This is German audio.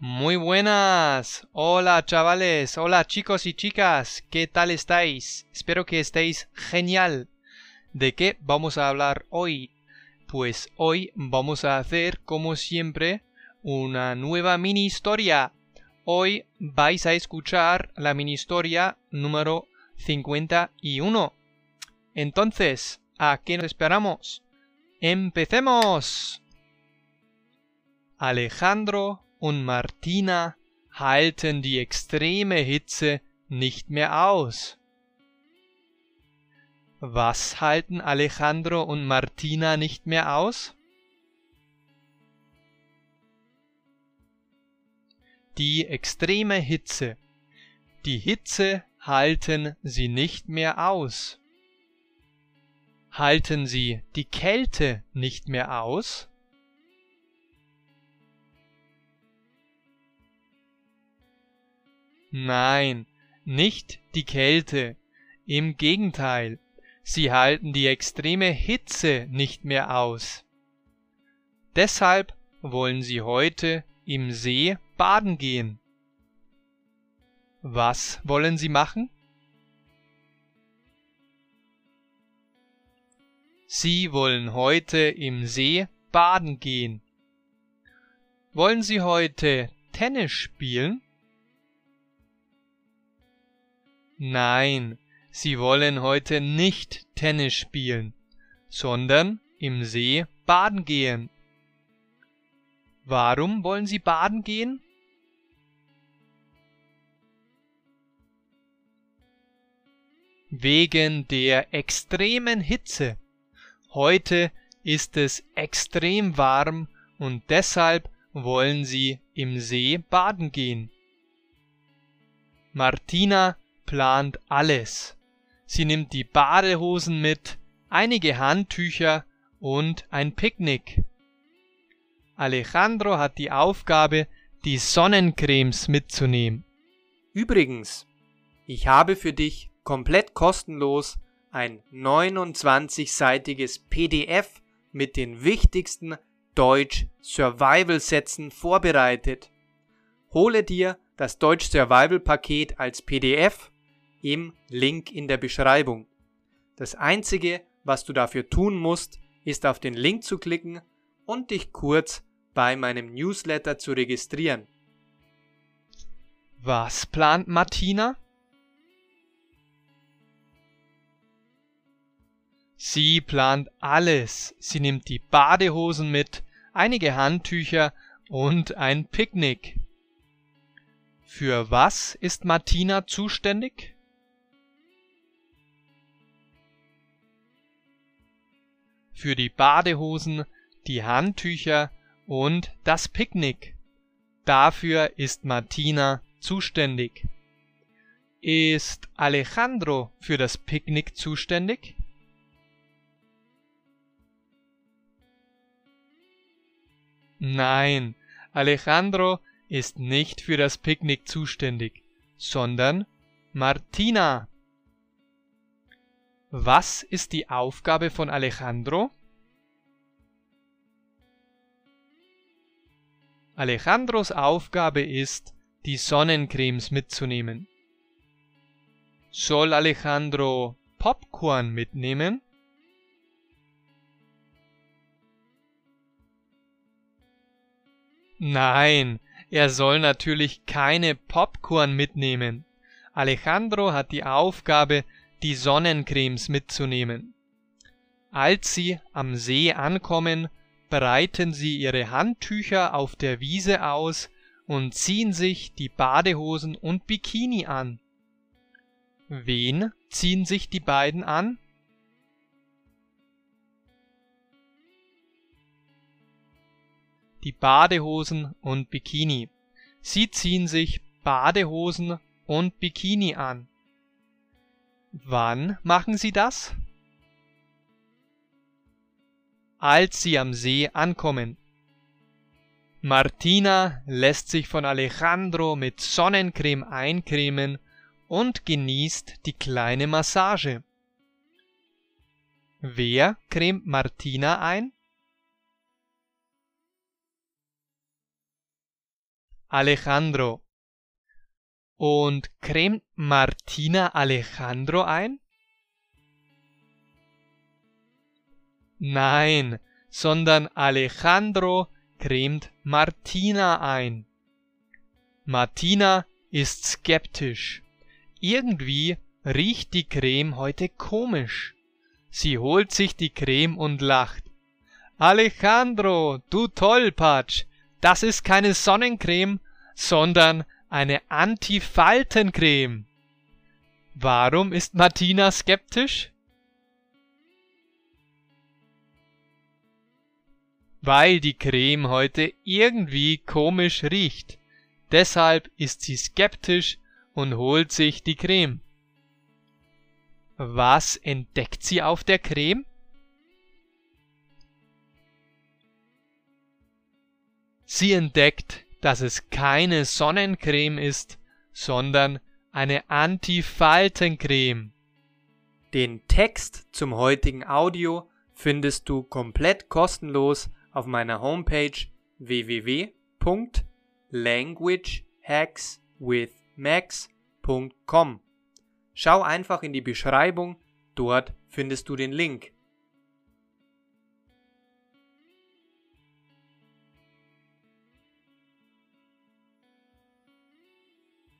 Muy buenas. Hola chavales. Hola chicos y chicas. ¿Qué tal estáis? Espero que estéis genial. ¿De qué vamos a hablar hoy? Pues hoy vamos a hacer, como siempre, una nueva mini historia. Hoy vais a escuchar la mini historia número 51. Entonces, ¿a qué nos esperamos? ¡Empecemos! Alejandro und Martina halten die extreme Hitze nicht mehr aus. Was halten Alejandro und Martina nicht mehr aus? Die extreme Hitze. Die Hitze halten sie nicht mehr aus. Halten sie die Kälte nicht mehr aus? Nein, nicht die Kälte. Im Gegenteil, sie halten die extreme Hitze nicht mehr aus. Deshalb wollen sie heute im See baden gehen. Was wollen Sie machen? Sie wollen heute im See baden gehen. Wollen Sie heute Tennis spielen? Nein, Sie wollen heute nicht Tennis spielen, sondern im See baden gehen. Warum wollen Sie baden gehen? Wegen der extremen Hitze. Heute ist es extrem warm und deshalb wollen Sie im See baden gehen. Martina plant alles. Sie nimmt die Badehosen mit, einige Handtücher und ein Picknick. Alejandro hat die Aufgabe, die Sonnencremes mitzunehmen. Übrigens, ich habe für dich komplett kostenlos ein 29-seitiges PDF mit den wichtigsten Deutsch Survival Sätzen vorbereitet. Hole dir das Deutsch Survival Paket als PDF im Link in der Beschreibung. Das einzige, was du dafür tun musst, ist auf den Link zu klicken und dich kurz bei meinem Newsletter zu registrieren. Was plant Martina? Sie plant alles. Sie nimmt die Badehosen mit, einige Handtücher und ein Picknick. Für was ist Martina zuständig? Für die Badehosen, die Handtücher und das Picknick. Dafür ist Martina zuständig. Ist Alejandro für das Picknick zuständig? Nein, Alejandro ist nicht für das Picknick zuständig, sondern Martina. Was ist die Aufgabe von Alejandro? Alejandros Aufgabe ist, die Sonnencremes mitzunehmen. Soll Alejandro Popcorn mitnehmen? Nein, er soll natürlich keine Popcorn mitnehmen. Alejandro hat die Aufgabe, die Sonnencremes mitzunehmen. Als sie am See ankommen, breiten sie ihre Handtücher auf der Wiese aus und ziehen sich die Badehosen und Bikini an. Wen ziehen sich die beiden an? Die Badehosen und Bikini. Sie ziehen sich Badehosen und Bikini an. Wann machen sie das? Als sie am See ankommen. Martina lässt sich von Alejandro mit Sonnencreme eincremen und genießt die kleine Massage. Wer cremt Martina ein? Alejandro. Und cremt Martina Alejandro ein? Nein, sondern Alejandro cremt Martina ein. Martina ist skeptisch. Irgendwie riecht die Creme heute komisch. Sie holt sich die Creme und lacht. Alejandro, du Tollpatsch, das ist keine Sonnencreme, sondern eine Antifaltencreme. Warum ist Martina skeptisch? Weil die Creme heute irgendwie komisch riecht. Deshalb ist sie skeptisch und holt sich die Creme. Was entdeckt sie auf der Creme? Sie entdeckt, dass es keine Sonnencreme ist, sondern eine Antifaltencreme. Den Text zum heutigen Audio findest du komplett kostenlos auf meiner Homepage www.languagehackswithmax.com. Schau einfach in die Beschreibung, dort findest du den Link.